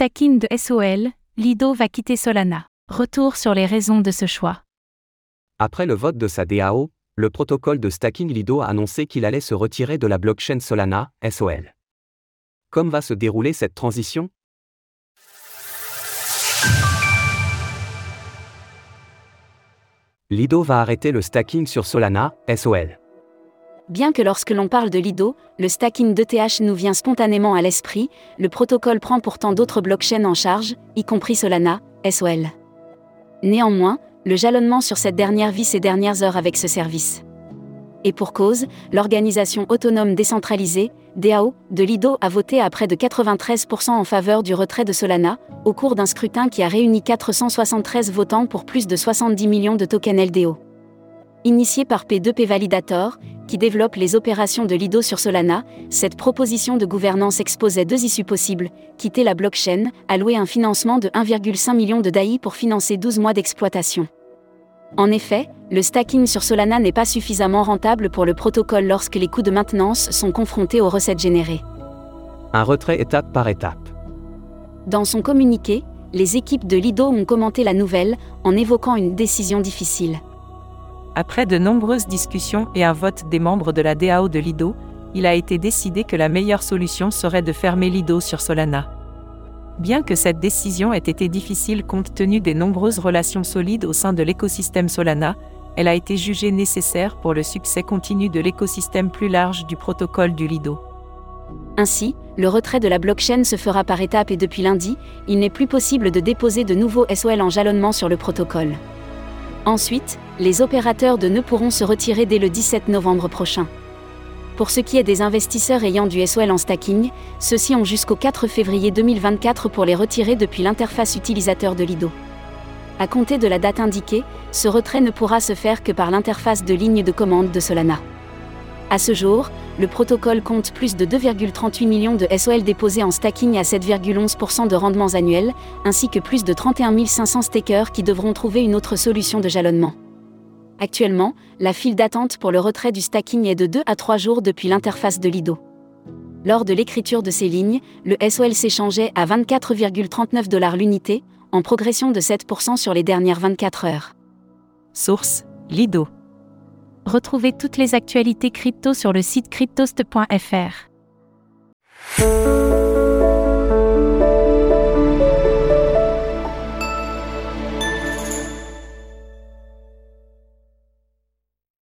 stacking de SOL, Lido va quitter Solana. Retour sur les raisons de ce choix. Après le vote de sa DAO, le protocole de stacking Lido a annoncé qu'il allait se retirer de la blockchain Solana, SOL. Comme va se dérouler cette transition? Lido va arrêter le stacking sur Solana, SOL. Bien que lorsque l'on parle de Lido, le stacking d'ETH nous vient spontanément à l'esprit, le protocole prend pourtant d'autres blockchains en charge, y compris Solana, SOL. Néanmoins, le jalonnement sur cette dernière vit ses dernières heures avec ce service. Et pour cause, l'organisation autonome décentralisée, DAO, de Lido a voté à près de 93% en faveur du retrait de Solana, au cours d'un scrutin qui a réuni 473 votants pour plus de 70 millions de tokens LDO. Initié par P2P Validator, qui développe les opérations de Lido sur Solana, cette proposition de gouvernance exposait deux issues possibles quitter la blockchain, allouer un financement de 1,5 million de DAI pour financer 12 mois d'exploitation. En effet, le stacking sur Solana n'est pas suffisamment rentable pour le protocole lorsque les coûts de maintenance sont confrontés aux recettes générées. Un retrait étape par étape. Dans son communiqué, les équipes de Lido ont commenté la nouvelle en évoquant une décision difficile. Après de nombreuses discussions et un vote des membres de la DAO de Lido, il a été décidé que la meilleure solution serait de fermer Lido sur Solana. Bien que cette décision ait été difficile compte tenu des nombreuses relations solides au sein de l'écosystème Solana, elle a été jugée nécessaire pour le succès continu de l'écosystème plus large du protocole du Lido. Ainsi, le retrait de la blockchain se fera par étapes et depuis lundi, il n'est plus possible de déposer de nouveaux SOL en jalonnement sur le protocole. Ensuite, les opérateurs de nœuds pourront se retirer dès le 17 novembre prochain. Pour ce qui est des investisseurs ayant du SOL en stacking, ceux-ci ont jusqu'au 4 février 2024 pour les retirer depuis l'interface utilisateur de Lido. À compter de la date indiquée, ce retrait ne pourra se faire que par l'interface de ligne de commande de Solana. À ce jour, le protocole compte plus de 2,38 millions de SOL déposés en stacking à 7,11% de rendements annuels, ainsi que plus de 31 500 stakers qui devront trouver une autre solution de jalonnement. Actuellement, la file d'attente pour le retrait du stacking est de 2 à 3 jours depuis l'interface de Lido. Lors de l'écriture de ces lignes, le SOL s'échangeait à 24,39 dollars l'unité, en progression de 7% sur les dernières 24 heures. Source Lido. Retrouvez toutes les actualités crypto sur le site cryptost.fr.